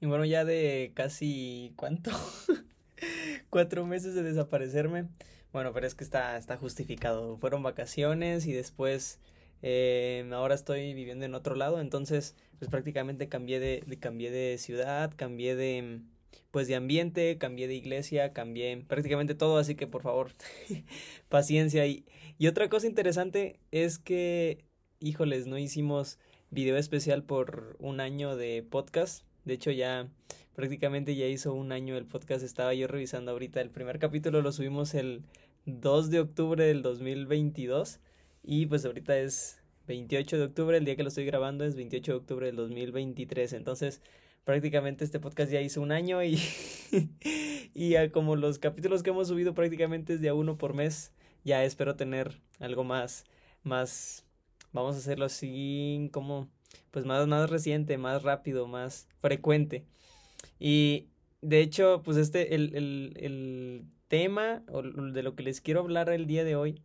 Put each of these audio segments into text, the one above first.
Y bueno, ya de casi, ¿cuánto? Cuatro meses de desaparecerme. Bueno, pero es que está, está justificado. Fueron vacaciones y después eh, ahora estoy viviendo en otro lado. Entonces, pues prácticamente cambié de, de, cambié de ciudad, cambié de pues de ambiente, cambié de iglesia, cambié prácticamente todo, así que por favor, paciencia. Y, y otra cosa interesante es que, híjoles, no hicimos video especial por un año de podcast. De hecho, ya prácticamente ya hizo un año el podcast. Estaba yo revisando ahorita. El primer capítulo lo subimos el 2 de octubre del 2022. Y pues ahorita es 28 de octubre. El día que lo estoy grabando es 28 de octubre del 2023. Entonces, prácticamente este podcast ya hizo un año y, y como los capítulos que hemos subido prácticamente es de a uno por mes, ya espero tener algo más, más, vamos a hacerlo así como, pues más, más reciente, más rápido, más frecuente. Y de hecho, pues este, el, el, el tema o de lo que les quiero hablar el día de hoy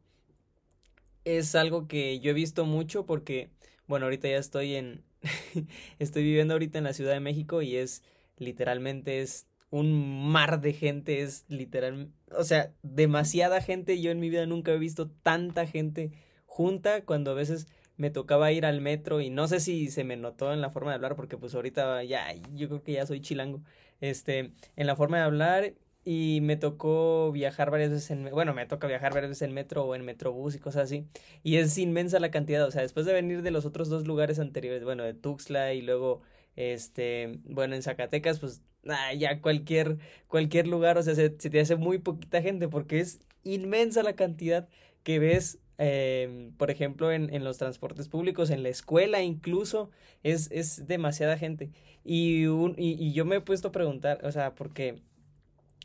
es algo que yo he visto mucho porque, bueno, ahorita ya estoy en, Estoy viviendo ahorita en la Ciudad de México y es literalmente es un mar de gente, es literal, o sea, demasiada gente. Yo en mi vida nunca he visto tanta gente junta cuando a veces me tocaba ir al metro y no sé si se me notó en la forma de hablar porque pues ahorita ya yo creo que ya soy chilango. Este, en la forma de hablar y me tocó viajar varias veces en, bueno, me toca viajar varias veces en metro o en metrobús y cosas así, y es inmensa la cantidad, o sea, después de venir de los otros dos lugares anteriores, bueno, de Tuxtla y luego, este, bueno, en Zacatecas, pues, ah, ya cualquier, cualquier lugar, o sea, se, te hace muy poquita gente porque es inmensa la cantidad que ves eh, por ejemplo, en, en, los transportes públicos, en la escuela incluso, es, es demasiada gente. Y, un, y, y, yo me he puesto a preguntar, o sea, porque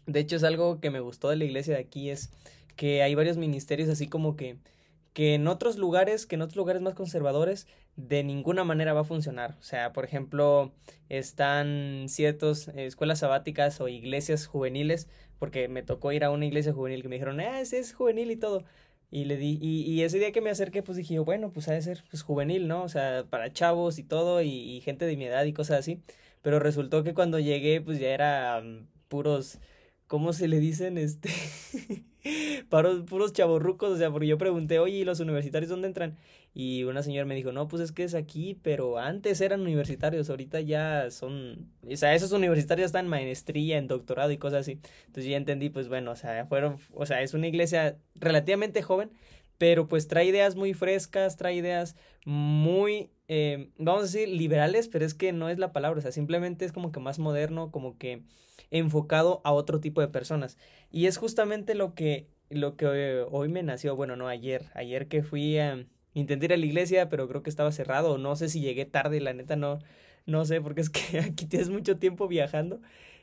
de hecho, es algo que me gustó de la iglesia de aquí, es que hay varios ministerios así como que que en otros lugares, que en otros lugares más conservadores, de ninguna manera va a funcionar. O sea, por ejemplo, están ciertas escuelas sabáticas o iglesias juveniles, porque me tocó ir a una iglesia juvenil que me dijeron, ah, ese es juvenil y todo. Y le di, y, y, ese día que me acerqué, pues dije, bueno, pues ha de ser pues, juvenil, ¿no? O sea, para chavos y todo, y, y gente de mi edad y cosas así. Pero resultó que cuando llegué, pues ya era um, puros ¿cómo se le dicen? Este, para puros chavorrucos, o sea, porque yo pregunté, oye, ¿y los universitarios dónde entran? Y una señora me dijo, no, pues es que es aquí, pero antes eran universitarios, ahorita ya son, o sea, esos universitarios están en maestría, en doctorado y cosas así. Entonces ya entendí, pues bueno, o sea, fueron, o sea, es una iglesia relativamente joven, pero pues trae ideas muy frescas, trae ideas muy, eh, vamos a decir, liberales, pero es que no es la palabra, o sea, simplemente es como que más moderno, como que enfocado a otro tipo de personas. Y es justamente lo que, lo que eh, hoy me nació, bueno, no ayer, ayer que fui a, intentar ir a la iglesia, pero creo que estaba cerrado, no sé si llegué tarde, la neta no, no sé, porque es que aquí tienes mucho tiempo viajando.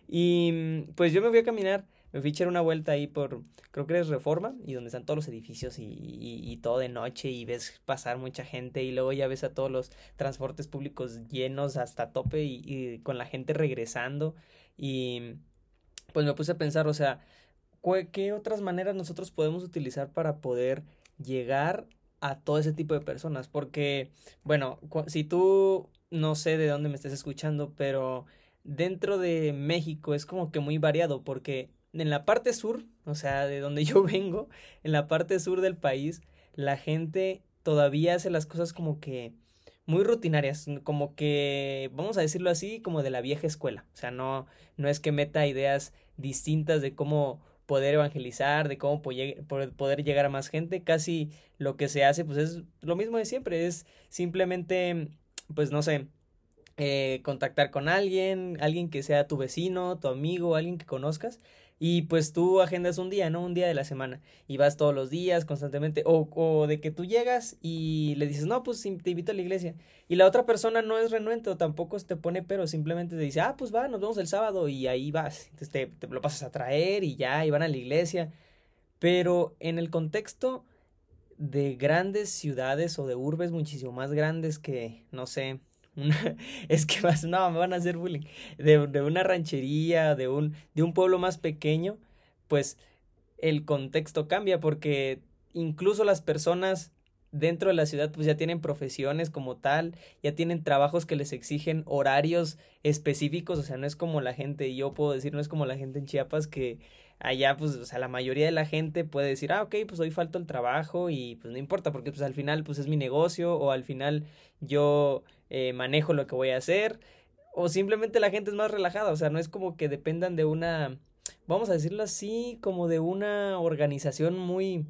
Y mm, pues yo me voy a caminar, me fui a echar una vuelta ahí por, creo que es Reforma, y donde están todos los edificios y, y, todo de noche y ves pasar mucha gente y luego ya ves a todos los transportes públicos llenos hasta tope y, y con la gente regresando. Y pues me puse a pensar, o sea, ¿qué otras maneras nosotros podemos utilizar para poder llegar a todo ese tipo de personas? Porque, bueno, si tú no sé de dónde me estés escuchando, pero dentro de México es como que muy variado porque en la parte sur, o sea, de donde yo vengo, en la parte sur del país, la gente todavía hace las cosas como que muy rutinarias, como que, vamos a decirlo así, como de la vieja escuela. O sea, no, no es que meta ideas distintas de cómo poder evangelizar, de cómo poder llegar a más gente. Casi lo que se hace, pues es lo mismo de siempre, es simplemente, pues no sé, eh, contactar con alguien, alguien que sea tu vecino, tu amigo, alguien que conozcas y pues tú agendas un día, ¿no? Un día de la semana y vas todos los días constantemente o, o de que tú llegas y le dices, no, pues te invito a la iglesia y la otra persona no es renuente o tampoco te pone pero, simplemente te dice, ah, pues va, nos vemos el sábado y ahí vas, entonces te, te lo pasas a traer y ya, y van a la iglesia, pero en el contexto de grandes ciudades o de urbes muchísimo más grandes que, no sé, es que vas, no, me van a hacer bullying. De, de, una ranchería, de un, de un pueblo más pequeño, pues el contexto cambia porque incluso las personas dentro de la ciudad pues ya tienen profesiones como tal, ya tienen trabajos que les exigen horarios específicos, o sea, no es como la gente, yo puedo decir, no es como la gente en Chiapas que allá pues, o sea, la mayoría de la gente puede decir, ah, ok, pues hoy falto el trabajo y pues no importa porque pues al final pues es mi negocio o al final yo eh, manejo lo que voy a hacer o simplemente la gente es más relajada, o sea, no es como que dependan de una, vamos a decirlo así, como de una organización muy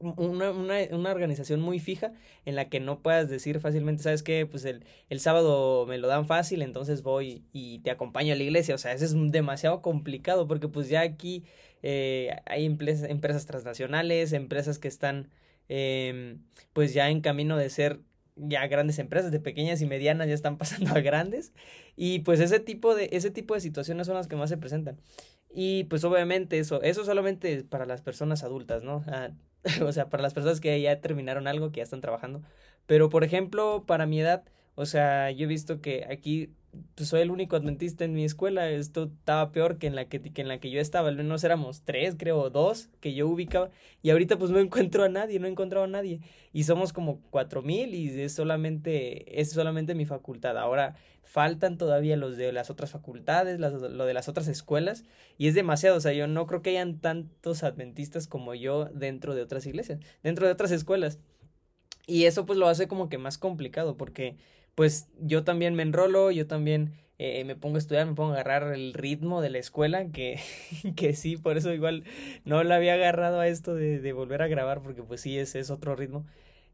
una, una, organización muy fija en la que no puedas decir fácilmente, ¿sabes qué? Pues el, el sábado me lo dan fácil, entonces voy y te acompaño a la iglesia. O sea, eso es demasiado complicado porque pues ya aquí eh, hay empresas, transnacionales, empresas que están eh, pues ya en camino de ser ya grandes empresas, de pequeñas y medianas ya están pasando a grandes y pues ese tipo de, ese tipo de situaciones son las que más se presentan. Y pues obviamente eso, eso solamente para las personas adultas, ¿no? Ah, o sea, para las personas que ya terminaron algo, que ya están trabajando. Pero, por ejemplo, para mi edad, o sea, yo he visto que aquí pues, soy el único adventista en mi escuela. Esto estaba peor que en la que, que en la que yo estaba. Al menos éramos tres, creo, dos que yo ubicaba. Y ahorita pues no encuentro a nadie, no he encontrado a nadie. Y somos como cuatro mil y es solamente, es solamente mi facultad. Ahora faltan todavía los de las otras facultades, las, lo de las otras escuelas. Y es demasiado. O sea, yo no creo que hayan tantos adventistas como yo dentro de otras iglesias, dentro de otras escuelas. Y eso pues lo hace como que más complicado porque pues yo también me enrolo, yo también eh, me pongo a estudiar, me pongo a agarrar el ritmo de la escuela, que, que sí, por eso igual no la había agarrado a esto de, de volver a grabar, porque pues sí, es otro ritmo.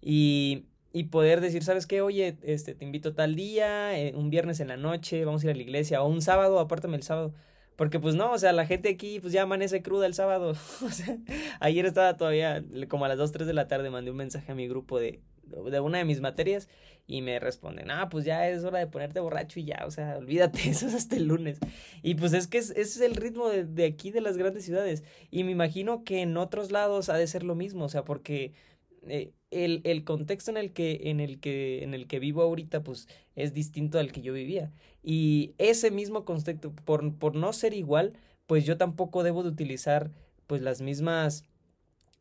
Y, y poder decir, ¿sabes qué? Oye, este, te invito tal día, eh, un viernes en la noche, vamos a ir a la iglesia, o un sábado, apártame el sábado. Porque pues no, o sea, la gente aquí pues ya amanece cruda el sábado. o sea, ayer estaba todavía como a las 2, 3 de la tarde, mandé un mensaje a mi grupo de, de una de mis materias y me responden, ah, pues ya es hora de ponerte borracho y ya, o sea, olvídate, eso es hasta el lunes. Y pues es que ese es el ritmo de, de aquí de las grandes ciudades. Y me imagino que en otros lados ha de ser lo mismo, o sea, porque eh, el, el, contexto en el que en el que en el que vivo ahorita pues es distinto al que yo vivía y ese mismo contexto por, por no ser igual pues yo tampoco debo de utilizar pues las mismas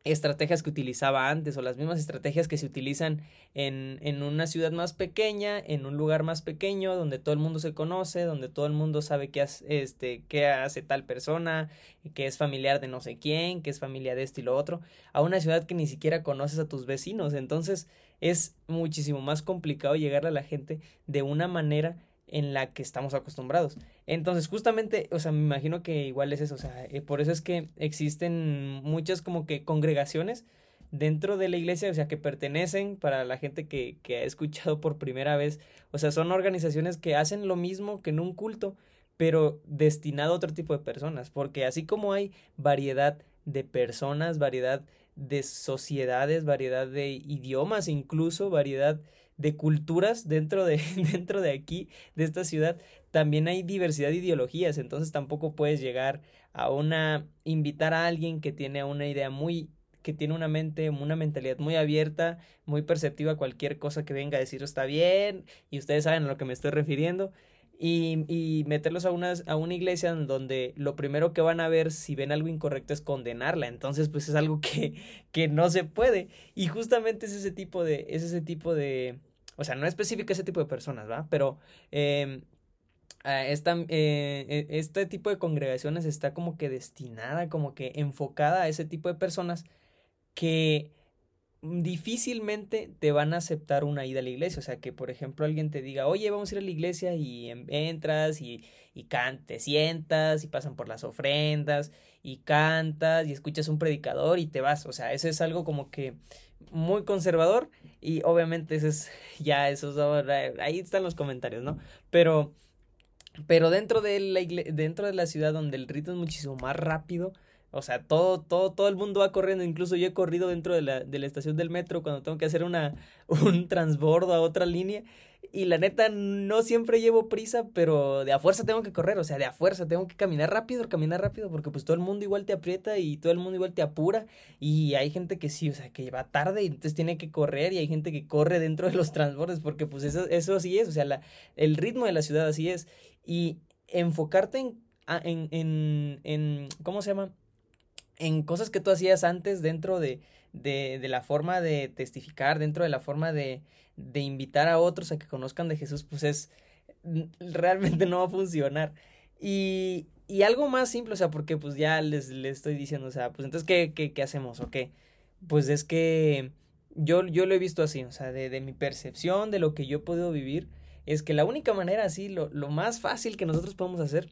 estrategias que utilizaba antes o las mismas estrategias que se utilizan en, en, una ciudad más pequeña, en un lugar más pequeño, donde todo el mundo se conoce, donde todo el mundo sabe qué hace, este, qué hace tal persona, que es familiar de no sé quién, que es familia de esto y lo otro, a una ciudad que ni siquiera conoces a tus vecinos. Entonces es muchísimo más complicado llegar a la gente de una manera en la que estamos acostumbrados. Entonces, justamente, o sea, me imagino que igual es eso, o sea, eh, por eso es que existen muchas como que congregaciones dentro de la iglesia, o sea, que pertenecen para la gente que, que ha escuchado por primera vez, o sea, son organizaciones que hacen lo mismo que en un culto, pero destinado a otro tipo de personas, porque así como hay variedad de personas, variedad de sociedades, variedad de idiomas, incluso variedad de culturas dentro de, dentro de aquí, de esta ciudad, también hay diversidad de ideologías, entonces tampoco puedes llegar a una, invitar a alguien que tiene una idea muy que tiene una mente, una mentalidad muy abierta, muy perceptiva a cualquier cosa que venga a decir está bien, y ustedes saben a lo que me estoy refiriendo, y, y meterlos a una, a una iglesia donde lo primero que van a ver si ven algo incorrecto es condenarla. Entonces, pues es algo que, que no se puede. Y justamente es ese tipo de, es ese tipo de, o sea, no específico ese tipo de personas, ¿va? Pero eh, esta, eh, este tipo de congregaciones está como que destinada, como que enfocada a ese tipo de personas que difícilmente te van a aceptar una ida a la iglesia. O sea, que por ejemplo alguien te diga, oye, vamos a ir a la iglesia y entras y, y te sientas y pasan por las ofrendas y cantas y escuchas un predicador y te vas. O sea, eso es algo como que muy conservador y obviamente eso es ya, eso ahí están los comentarios, ¿no? Pero, pero dentro de la dentro de la ciudad donde el ritmo es muchísimo más rápido, o sea, todo, todo, todo el mundo va corriendo. Incluso yo he corrido dentro de la, de la estación del metro cuando tengo que hacer una, un transbordo a otra línea. Y la neta, no siempre llevo prisa, pero de a fuerza tengo que correr. O sea, de a fuerza tengo que caminar rápido, caminar rápido, porque pues todo el mundo igual te aprieta y todo el mundo igual te apura. Y hay gente que sí, o sea, que va tarde y entonces tiene que correr. Y hay gente que corre dentro de los transbordes, porque pues eso, eso así es. O sea, la, el ritmo de la ciudad así es. Y enfocarte en, en, en, en ¿cómo se llama? En cosas que tú hacías antes dentro de, de, de la forma de testificar, dentro de la forma de, de invitar a otros a que conozcan de Jesús, pues es realmente no va a funcionar. Y, y algo más simple, o sea, porque pues ya les, estoy diciendo, o sea, pues entonces, ¿qué, qué, qué hacemos o qué? Pues es que yo, yo lo he visto así, o sea, de, de mi percepción, de lo que yo he podido vivir, es que la única manera así, lo, lo más fácil que nosotros podemos hacer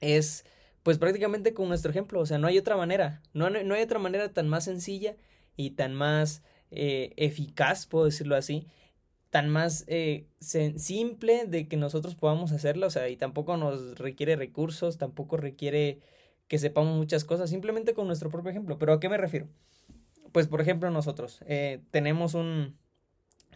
es pues prácticamente con nuestro ejemplo, o sea, no hay otra manera, no, no hay otra manera tan más sencilla y tan más eh, eficaz, puedo decirlo así, tan más eh, simple de que nosotros podamos hacerlo, o sea, y tampoco nos requiere recursos, tampoco requiere que sepamos muchas cosas, simplemente con nuestro propio ejemplo. ¿Pero a qué me refiero? Pues, por ejemplo, nosotros eh, tenemos un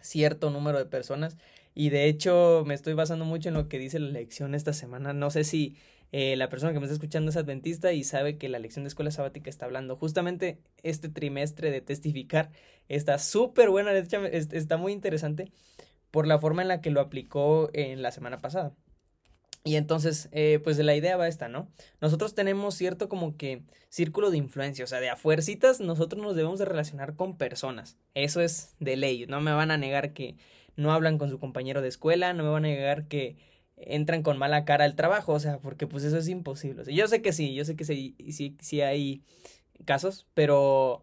cierto número de personas y de hecho me estoy basando mucho en lo que dice la lección esta semana. No sé si eh, la persona que me está escuchando es adventista y sabe que la lección de escuela sabática está hablando justamente este trimestre de testificar. Está súper buena, está muy interesante por la forma en la que lo aplicó en la semana pasada. Y entonces, eh, pues la idea va esta, ¿no? Nosotros tenemos cierto como que círculo de influencia, o sea, de a fuercitas nosotros nos debemos de relacionar con personas. Eso es de ley, no me van a negar que no hablan con su compañero de escuela, no me van a negar que entran con mala cara al trabajo, o sea, porque pues eso es imposible. yo sé que sí, yo sé que sí, sí, sí hay casos, pero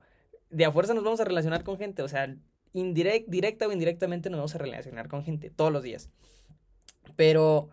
de a fuerza nos vamos a relacionar con gente, o sea, directa o indirectamente nos vamos a relacionar con gente todos los días. Pero,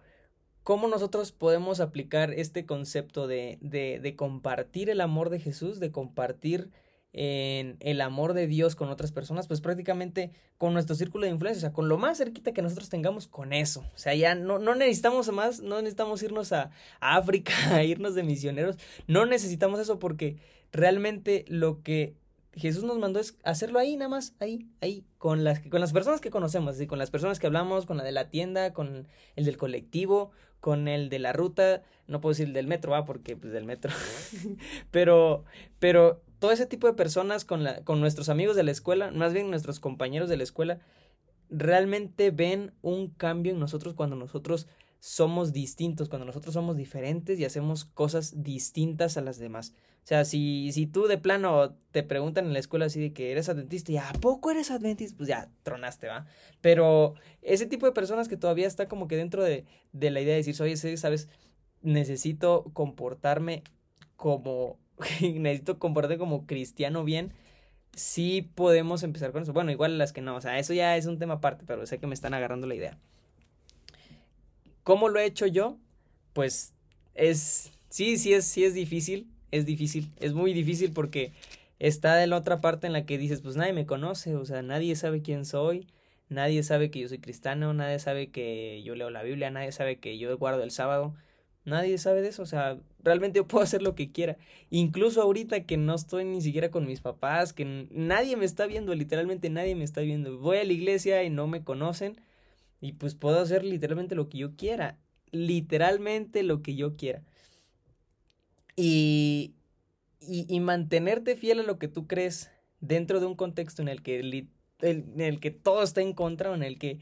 ¿cómo nosotros podemos aplicar este concepto de, de, de compartir el amor de Jesús, de compartir en el amor de Dios con otras personas, pues prácticamente con nuestro círculo de influencia, o sea, con lo más cerquita que nosotros tengamos con eso. O sea, ya no, no necesitamos más, no necesitamos irnos a, África, a irnos de misioneros, no necesitamos eso porque realmente lo que Jesús nos mandó es hacerlo ahí, nada más, ahí, ahí, con las, con las personas que conocemos, con las personas que hablamos, con la de la tienda, con el del colectivo, con el de la ruta, no puedo decir el del metro, va, porque pues del metro, pero, pero todo ese tipo de personas con, la, con nuestros amigos de la escuela, más bien nuestros compañeros de la escuela, realmente ven un cambio en nosotros cuando nosotros somos distintos, cuando nosotros somos diferentes y hacemos cosas distintas a las demás. O sea, si, si tú de plano te preguntan en la escuela así de que eres adventista y a poco eres adventista, pues ya tronaste, ¿va? Pero ese tipo de personas que todavía está como que dentro de, de la idea de decir, oye, sabes, necesito comportarme como necesito comportarme como cristiano bien, sí podemos empezar con eso. Bueno, igual las que no, o sea, eso ya es un tema aparte, pero sé que me están agarrando la idea. ¿Cómo lo he hecho yo? Pues es, sí, sí es, sí es difícil, es difícil, es muy difícil porque está de la otra parte en la que dices, pues nadie me conoce, o sea, nadie sabe quién soy, nadie sabe que yo soy cristiano, nadie sabe que yo leo la Biblia, nadie sabe que yo guardo el sábado. Nadie sabe de eso, o sea, realmente yo puedo hacer lo que quiera. Incluso ahorita que no estoy ni siquiera con mis papás, que nadie me está viendo, literalmente nadie me está viendo. Voy a la iglesia y no me conocen y pues puedo hacer literalmente lo que yo quiera, literalmente lo que yo quiera. Y, y, mantenerte fiel a lo que tú crees dentro de un contexto en el que, en el que todo está en contra o en el que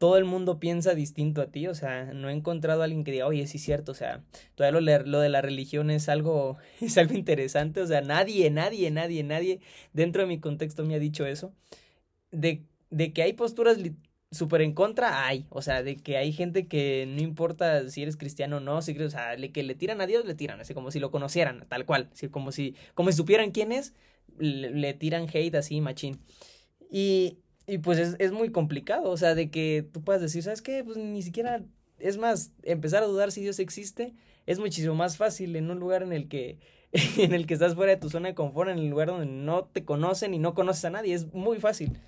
todo el mundo piensa distinto a ti, o sea, no he encontrado a alguien que diga, oye, sí es cierto, o sea, todavía lo, de la religión es algo, es algo interesante, o sea, nadie, nadie, nadie, nadie dentro de mi contexto me ha dicho eso, de, de que hay posturas súper en contra, hay, o sea, de que hay gente que no importa si eres cristiano o no, si o sea, le, que le tiran a Dios, le tiran, así como si lo conocieran, tal cual, así como si, como supieran quién es, le tiran hate así, machín. Y, y pues es, es, muy complicado, o sea, de que tú puedas decir, ¿sabes qué? Pues ni siquiera, es más, empezar a dudar si Dios existe es muchísimo más fácil en un lugar en el que, en el que estás fuera de tu zona de confort, en el lugar donde no te conocen y no conoces a nadie, es muy fácil.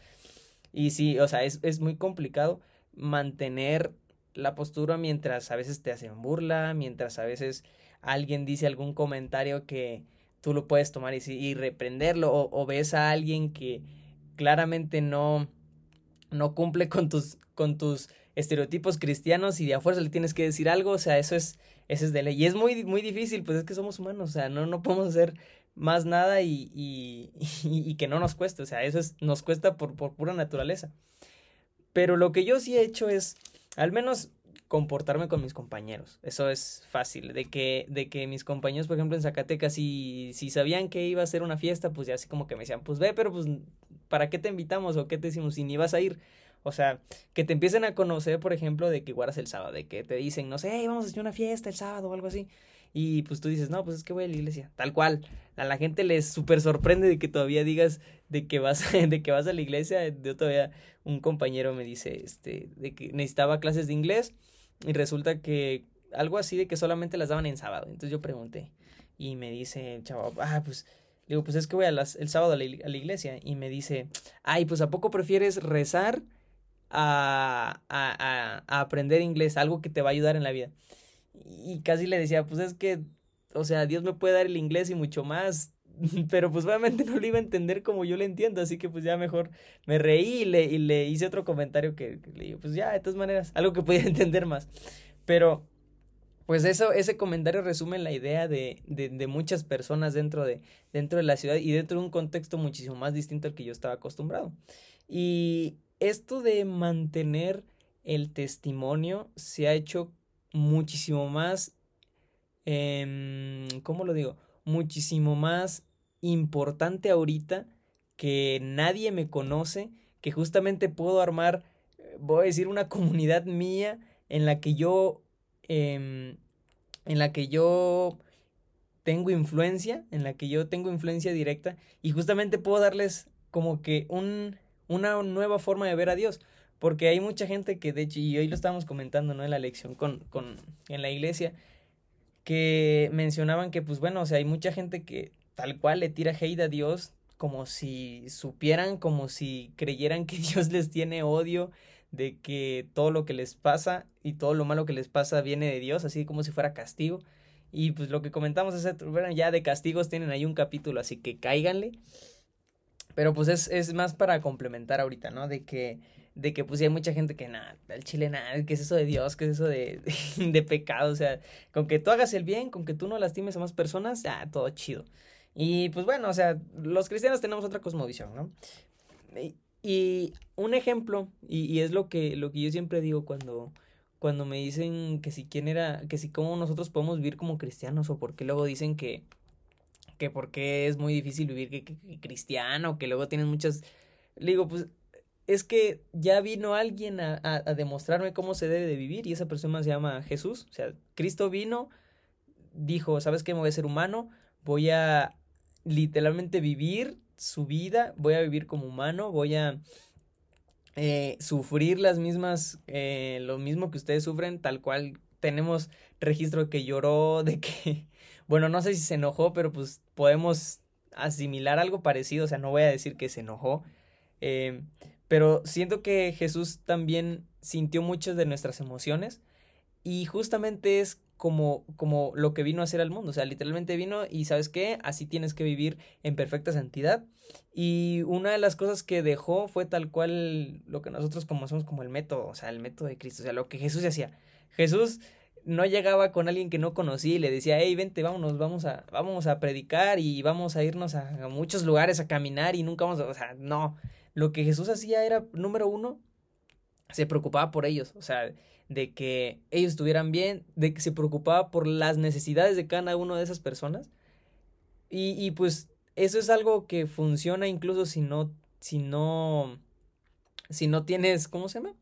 Y sí, o sea, es, es muy complicado mantener la postura mientras a veces te hacen burla, mientras a veces alguien dice algún comentario que tú lo puedes tomar y, y reprenderlo, o, o ves a alguien que claramente no, no cumple con tus, con tus estereotipos cristianos y de a fuerza le tienes que decir algo, o sea, eso es, eso es de ley. Y es muy, muy difícil, pues es que somos humanos, o sea, no, no podemos hacer más nada y, y, y, que no nos cueste, o sea, eso es, nos cuesta por, por pura naturaleza. Pero lo que yo sí he hecho es, al menos comportarme con mis compañeros. Eso es fácil. De que, de que mis compañeros, por ejemplo, en Zacatecas, si, si sabían que iba a ser una fiesta, pues ya así como que me decían, pues ve, pero pues, ¿para qué te invitamos? ¿O qué te decimos? Si ni vas a ir. O sea, que te empiecen a conocer, por ejemplo, de que guardas el sábado, de que te dicen, no sé, hey, vamos a hacer una fiesta el sábado o algo así. Y pues tú dices, no, pues es que voy a la iglesia. Tal cual. A la gente les súper sorprende de que todavía digas de que vas, de que vas a la iglesia. Yo todavía, un compañero me dice, este, de que necesitaba clases de inglés y resulta que algo así de que solamente las daban en sábado. Entonces yo pregunté y me dice el chavo, ah, pues, digo, pues es que voy a las, el sábado a la, iglesia. Y me dice, ay, pues ¿a poco prefieres rezar a, a, a, aprender inglés? Algo que te va a ayudar en la vida. Y casi le decía, pues es que, o sea, Dios me puede dar el inglés y mucho más. Pero pues obviamente no lo iba a entender como yo lo entiendo, así que pues ya mejor me reí y le, y le hice otro comentario que, le digo, pues ya, de todas maneras, algo que pudiera entender más. Pero pues eso, ese comentario resume la idea de, de, muchas personas dentro de, dentro de la ciudad y dentro de un contexto muchísimo más distinto al que yo estaba acostumbrado. Y esto de mantener el testimonio se ha hecho muchísimo más, eh, ¿cómo lo digo? Muchísimo más importante ahorita que nadie me conoce, que justamente puedo armar, eh, voy a decir, una comunidad mía en la que yo, eh, en la que yo tengo influencia, en la que yo tengo influencia directa y justamente puedo darles como que un, una nueva forma de ver a Dios. Porque hay mucha gente que, de hecho, y hoy lo estábamos comentando, ¿no? En la lección con, con, en la iglesia, que mencionaban que, pues bueno, o sea, hay mucha gente que tal cual le tira hate a Dios como si supieran, como si creyeran que Dios les tiene odio, de que todo lo que les pasa y todo lo malo que les pasa viene de Dios, así como si fuera castigo. Y pues lo que comentamos es, bueno, ya de castigos tienen ahí un capítulo, así que cáiganle. Pero pues es, es más para complementar ahorita, ¿no? De que de que pues hay mucha gente que nada, el chile nada, ¿qué es eso de Dios? ¿Qué es eso de, de, pecado? O sea, con que tú hagas el bien, con que tú no lastimes a más personas, ya, todo chido. Y pues bueno, o sea, los cristianos tenemos otra cosmovisión, ¿no? Y un ejemplo, y, es lo que, lo que yo siempre digo cuando, cuando me dicen que si quién era, que si cómo nosotros podemos vivir como cristianos, o porque luego dicen que, que es muy difícil vivir cristiano, que luego tienen muchas... Le digo, pues es que ya vino alguien a, a, demostrarme cómo se debe de vivir y esa persona se llama Jesús. O sea, Cristo vino, dijo, ¿sabes qué? Me voy a ser humano, voy a literalmente vivir su vida, voy a vivir como humano, voy a eh, sufrir las mismas, eh, lo mismo que ustedes sufren, tal cual tenemos registro de que lloró, de que, bueno, no sé si se enojó, pero pues podemos asimilar algo parecido, o sea, no voy a decir que se enojó. Eh, pero siento que Jesús también sintió muchas de nuestras emociones y justamente es como, como lo que vino a hacer al mundo. O sea, literalmente vino y sabes qué, así tienes que vivir en perfecta santidad. Y una de las cosas que dejó fue tal cual lo que nosotros conocemos como el método, o sea, el método de Cristo, o sea, lo que Jesús hacía. Jesús no llegaba con alguien que no conocía y le decía, hey, vente, vámonos, vamos a, vamos a predicar y vamos a irnos a, a muchos lugares a caminar y nunca vamos a, o sea, no. Lo que Jesús hacía era, número uno, se preocupaba por ellos, o sea, de que ellos estuvieran bien, de que se preocupaba por las necesidades de cada una de esas personas. Y, y pues eso es algo que funciona incluso si no, si no, si no tienes, ¿cómo se llama?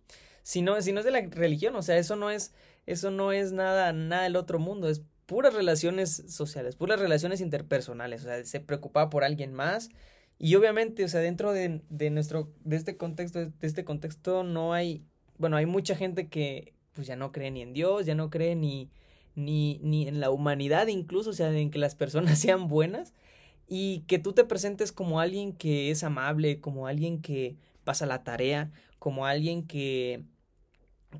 Si no, si no es de la religión, o sea, eso no es, eso no es nada, nada del otro mundo, es puras relaciones sociales, puras relaciones interpersonales, o sea, se preocupaba por alguien más, y obviamente, o sea, dentro de, de nuestro, de este contexto, de este contexto no hay, bueno, hay mucha gente que pues ya no cree ni en Dios, ya no cree ni, ni, ni en la humanidad incluso, o sea, en que las personas sean buenas y que tú te presentes como alguien que es amable, como alguien que pasa la tarea, como alguien que,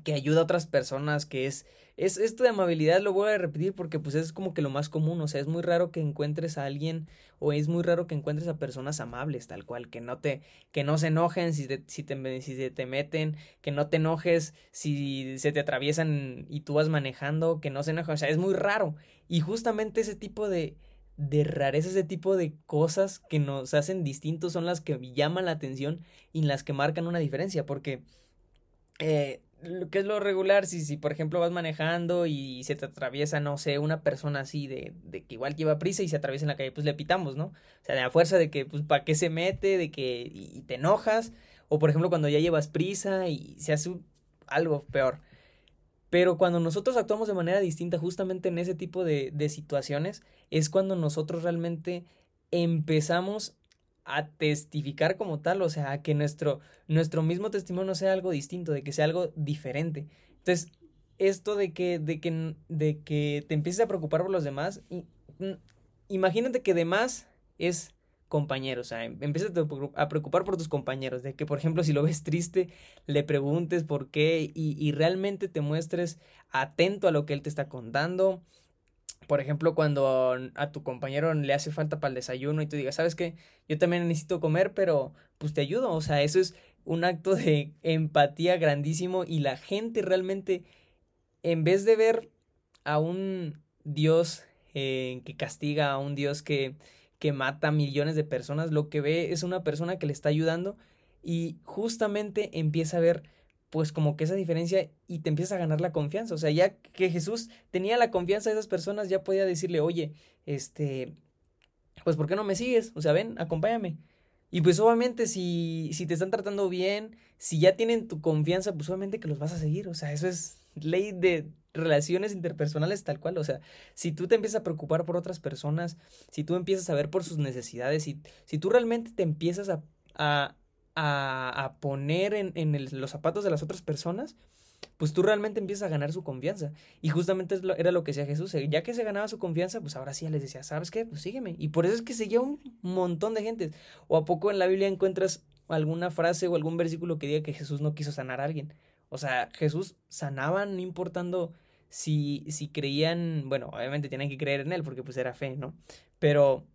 que ayuda a otras personas, que es es esto de amabilidad lo voy a repetir porque pues es como que lo más común, o sea, es muy raro que encuentres a alguien o es muy raro que encuentres a personas amables tal cual, que no te que no se enojen si te, si te, si te meten, que no te enojes si se te atraviesan y tú vas manejando, que no se enojen, o sea, es muy raro. Y justamente ese tipo de de rareza, ese tipo de cosas que nos hacen distintos son las que llaman la atención y las que marcan una diferencia porque eh, que es lo regular, si, si por ejemplo vas manejando y se te atraviesa, no sé, una persona así de, de que igual lleva prisa y se atraviesa en la calle, pues le pitamos, ¿no? O sea, de la fuerza de que, pues, ¿para qué se mete? De que, y, te enojas. O por ejemplo, cuando ya llevas prisa y se hace algo peor. Pero cuando nosotros actuamos de manera distinta, justamente en ese tipo de, de situaciones, es cuando nosotros realmente empezamos a testificar como tal, o sea, a que nuestro, nuestro mismo testimonio sea algo distinto, de que sea algo diferente. Entonces, esto de que, de que, de que te empieces a preocupar por los demás, mm, imagínate que demás es compañero, o sea, em, empiezas a preocupar por tus compañeros, de que, por ejemplo, si lo ves triste, le preguntes por qué y, y realmente te muestres atento a lo que él te está contando, por ejemplo, cuando a tu compañero le hace falta para el desayuno y tú digas, ¿sabes qué? Yo también necesito comer, pero pues te ayudo. O sea, eso es un acto de empatía grandísimo y la gente realmente, en vez de ver a un Dios eh, que castiga, a un Dios que, que mata a millones de personas, lo que ve es una persona que le está ayudando y justamente empieza a ver pues como que esa diferencia y te empieza a ganar la confianza. O sea, ya que Jesús tenía la confianza de esas personas, ya podía decirle, oye, este, pues ¿por qué no me sigues? O sea, ven, acompáñame. Y pues obviamente si, si te están tratando bien, si ya tienen tu confianza, pues obviamente que los vas a seguir. O sea, eso es ley de relaciones interpersonales tal cual. O sea, si tú te empiezas a preocupar por otras personas, si tú empiezas a ver por sus necesidades, si, si tú realmente te empiezas a, a, a, poner en, en los zapatos de las otras personas, pues tú realmente empiezas a ganar su confianza. Y justamente era lo que decía Jesús. Eh, ya que se ganaba su confianza, pues ahora sí les decía, ¿sabes qué? Pues sígueme. Y por eso es que seguía un montón de gente. O a poco en la Biblia encuentras alguna frase o algún versículo que diga que Jesús no quiso sanar a alguien. O sea, Jesús sanaba no importando si, si creían, bueno, obviamente tienen que creer en él porque pues era fe, ¿no? Pero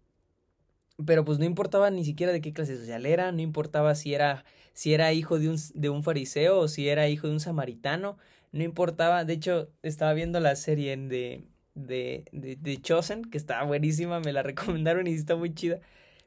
pero pues no importaba ni siquiera de qué clase social era, no importaba si era, si era hijo de un, de un fariseo o si era hijo de un samaritano, no importaba, de hecho estaba viendo la serie de, de, de, de Chosen, que estaba buenísima, me la recomendaron y está muy chida,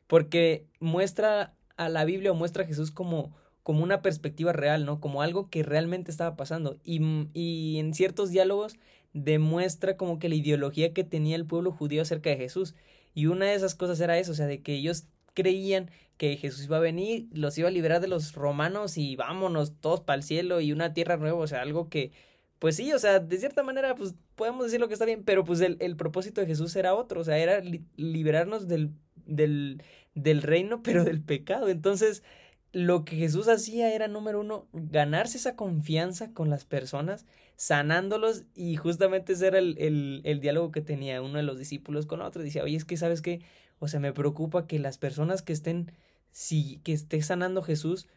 porque muestra a la Biblia o muestra a Jesús como, como una perspectiva real, ¿no? Como algo que realmente estaba pasando. Y, y en ciertos diálogos demuestra como que la ideología que tenía el pueblo judío acerca de Jesús. Y una de esas cosas era eso, o sea, de que ellos creían que Jesús iba a venir, los iba a liberar de los romanos y vámonos todos para el cielo y una tierra nueva, o sea, algo que, pues sí, o sea, de cierta manera, pues podemos decir lo que está bien, pero pues el, el propósito de Jesús era otro, o sea, era liberarnos del, del, del reino, pero del pecado. Entonces, lo que Jesús hacía era, número uno, ganarse esa confianza con las personas, sanándolos, y justamente ese era el, el, el, diálogo que tenía uno de los discípulos con otro. Decía, oye, es que, ¿sabes qué? O sea, me preocupa que las personas que estén, si, que esté sanando Jesús,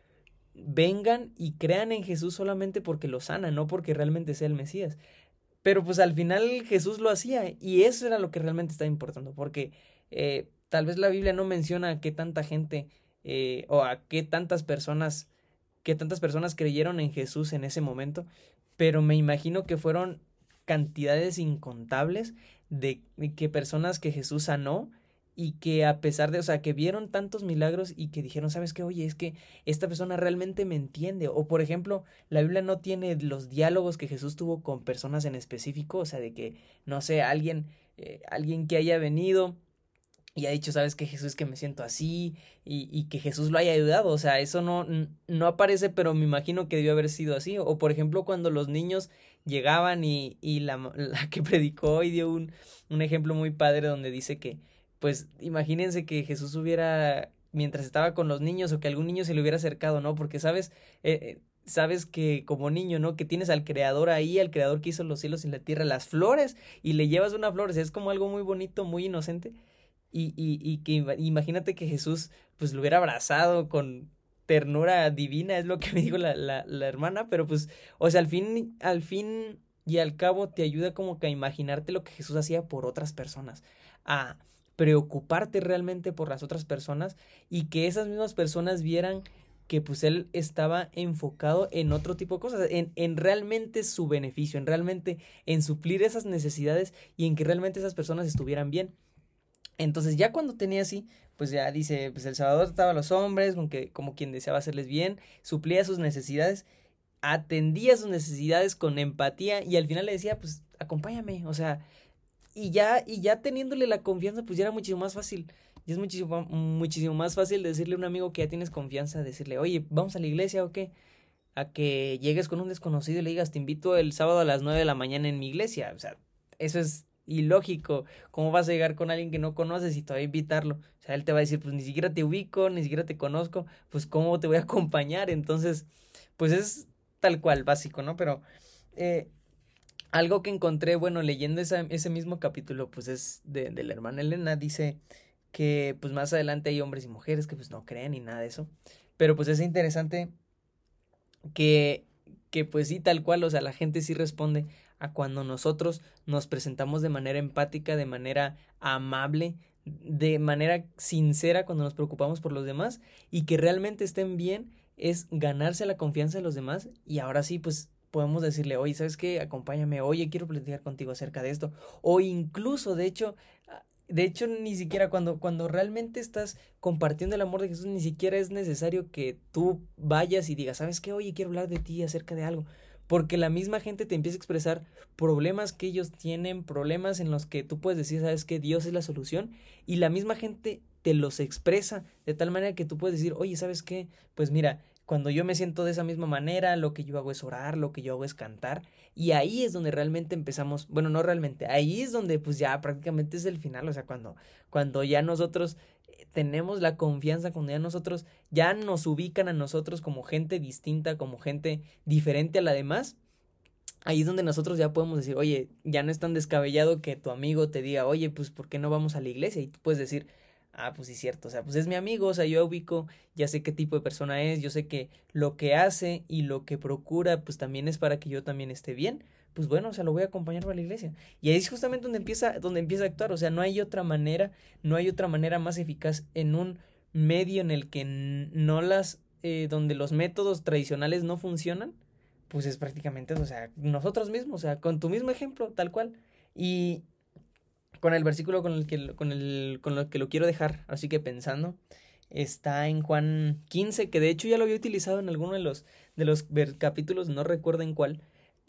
vengan y crean en Jesús solamente porque lo sana, no porque realmente sea el Mesías. Pero pues al final Jesús lo hacía, y eso era lo que realmente estaba importando, porque eh, tal vez la Biblia no menciona que tanta gente eh, o a qué tantas personas, qué tantas personas creyeron en Jesús en ese momento, pero me imagino que fueron cantidades incontables de, que personas que Jesús sanó y que a pesar de, o sea, que vieron tantos milagros y que dijeron, ¿sabes qué? Oye, es que esta persona realmente me entiende. O por ejemplo, la Biblia no tiene los diálogos que Jesús tuvo con personas en específico, o sea, de que, no sé, alguien, eh, alguien que haya venido y ha dicho, sabes que Jesús que me siento así y, y, que Jesús lo haya ayudado. O sea, eso no, no aparece, pero me imagino que debió haber sido así. O por ejemplo, cuando los niños llegaban y, y la, la que predicó y dio un, un ejemplo muy padre donde dice que, pues imagínense que Jesús hubiera, mientras estaba con los niños o que algún niño se le hubiera acercado, ¿no? Porque sabes, eh, eh sabes que como niño, ¿no? Que tienes al creador ahí, al creador que hizo los cielos y la tierra, las flores, y le llevas una flor, o sea, es como algo muy bonito, muy inocente y, y, y que imagínate que Jesús pues lo hubiera abrazado con ternura divina, es lo que me dijo la, la, la hermana, pero pues, o sea, al fin, al fin y al cabo te ayuda como que a imaginarte lo que Jesús hacía por otras personas, a preocuparte realmente por las otras personas y que esas mismas personas vieran que pues él estaba enfocado en otro tipo de cosas, en, en realmente su beneficio, en realmente en suplir esas necesidades y en que realmente esas personas estuvieran bien. Entonces ya cuando tenía así, pues ya dice, pues el Salvador trataba a los hombres, aunque como quien deseaba hacerles bien, suplía sus necesidades atendía sus necesidades con empatía y al final le decía, pues acompáñame, o sea, y ya, y ya teniéndole la confianza, pues ya era muchísimo más fácil. Y es muchísimo, muchísimo más fácil decirle a un amigo que ya tienes confianza, decirle, oye, vamos a la iglesia o qué, a que llegues con un desconocido y le digas, te invito el sábado a las nueve de la mañana en mi iglesia. O sea, eso es ilógico. ¿Cómo vas a llegar con alguien que no conoces y te va a invitarlo? O sea, él te va a decir, pues ni siquiera te ubico, ni siquiera te conozco, pues cómo te voy a acompañar. Entonces, pues es tal cual, básico, ¿no? Pero eh, algo que encontré, bueno, leyendo ese mismo capítulo, pues es de, de la hermana Elena, dice que pues más adelante hay hombres y mujeres que pues no creen ni nada de eso. Pero pues es interesante que, que pues sí, tal cual, o sea, la gente sí responde a cuando nosotros nos presentamos de manera empática, de manera amable, de manera sincera cuando nos preocupamos por los demás y que realmente estén bien es ganarse la confianza de los demás y ahora sí pues podemos decirle, oye, ¿sabes qué? Acompáñame, oye, quiero platicar contigo acerca de esto. O incluso, de hecho, de hecho, ni siquiera cuando, cuando realmente estás compartiendo el amor de Jesús, ni siquiera es necesario que tú vayas y digas, ¿sabes qué? Oye, quiero hablar de ti acerca de algo. Porque la misma gente te empieza a expresar problemas que ellos tienen, problemas en los que tú puedes decir, ¿sabes qué? Dios es la solución. Y la misma gente te los expresa de tal manera que tú puedes decir, oye, ¿sabes qué? Pues mira, cuando yo me siento de esa misma manera, lo que yo hago es orar, lo que yo hago es cantar. Y ahí es donde realmente empezamos, bueno, no realmente, ahí es donde pues ya prácticamente es el final, o sea, cuando, cuando ya nosotros tenemos la confianza, cuando ya nosotros ya nos ubican a nosotros como gente distinta, como gente diferente a la demás, ahí es donde nosotros ya podemos decir, oye, ya no es tan descabellado que tu amigo te diga, oye, pues, ¿por qué no vamos a la iglesia? Y tú puedes decir, ah, pues sí, cierto, o sea, pues es mi amigo, o sea, yo ubico, ya sé qué tipo de persona es, yo sé que lo que hace y lo que procura, pues también es para que yo también esté bien, pues bueno, o sea, lo voy a acompañar a la iglesia. Y ahí es justamente donde empieza, donde empieza a actuar, o sea, no hay otra manera, no hay otra manera más eficaz en un medio en el que no las, eh, donde los métodos tradicionales no funcionan, pues es prácticamente, o sea, nosotros mismos, o sea, con tu mismo ejemplo, tal cual. Y, con el versículo con el que, con el, con el que lo quiero dejar, así que pensando, está en Juan 15, que de hecho ya lo había utilizado en alguno de los, de los capítulos, no recuerdo en cuál,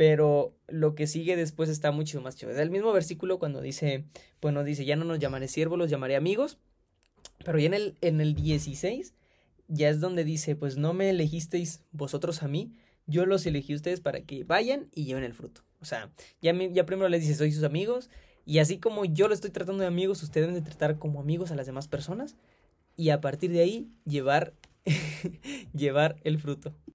pero lo que sigue después está mucho más. Es el mismo versículo cuando dice, bueno, dice, ya no nos llamaré siervos, los llamaré amigos, pero ya en el, en el 16 ya es donde dice, pues no me elegisteis vosotros a mí, yo los elegí a ustedes para que vayan y lleven el fruto. O sea, ya, ya primero les dice, soy sus amigos, y así como yo lo estoy tratando de amigos, ustedes deben de tratar como amigos a las demás personas y a partir de ahí llevar, llevar el fruto.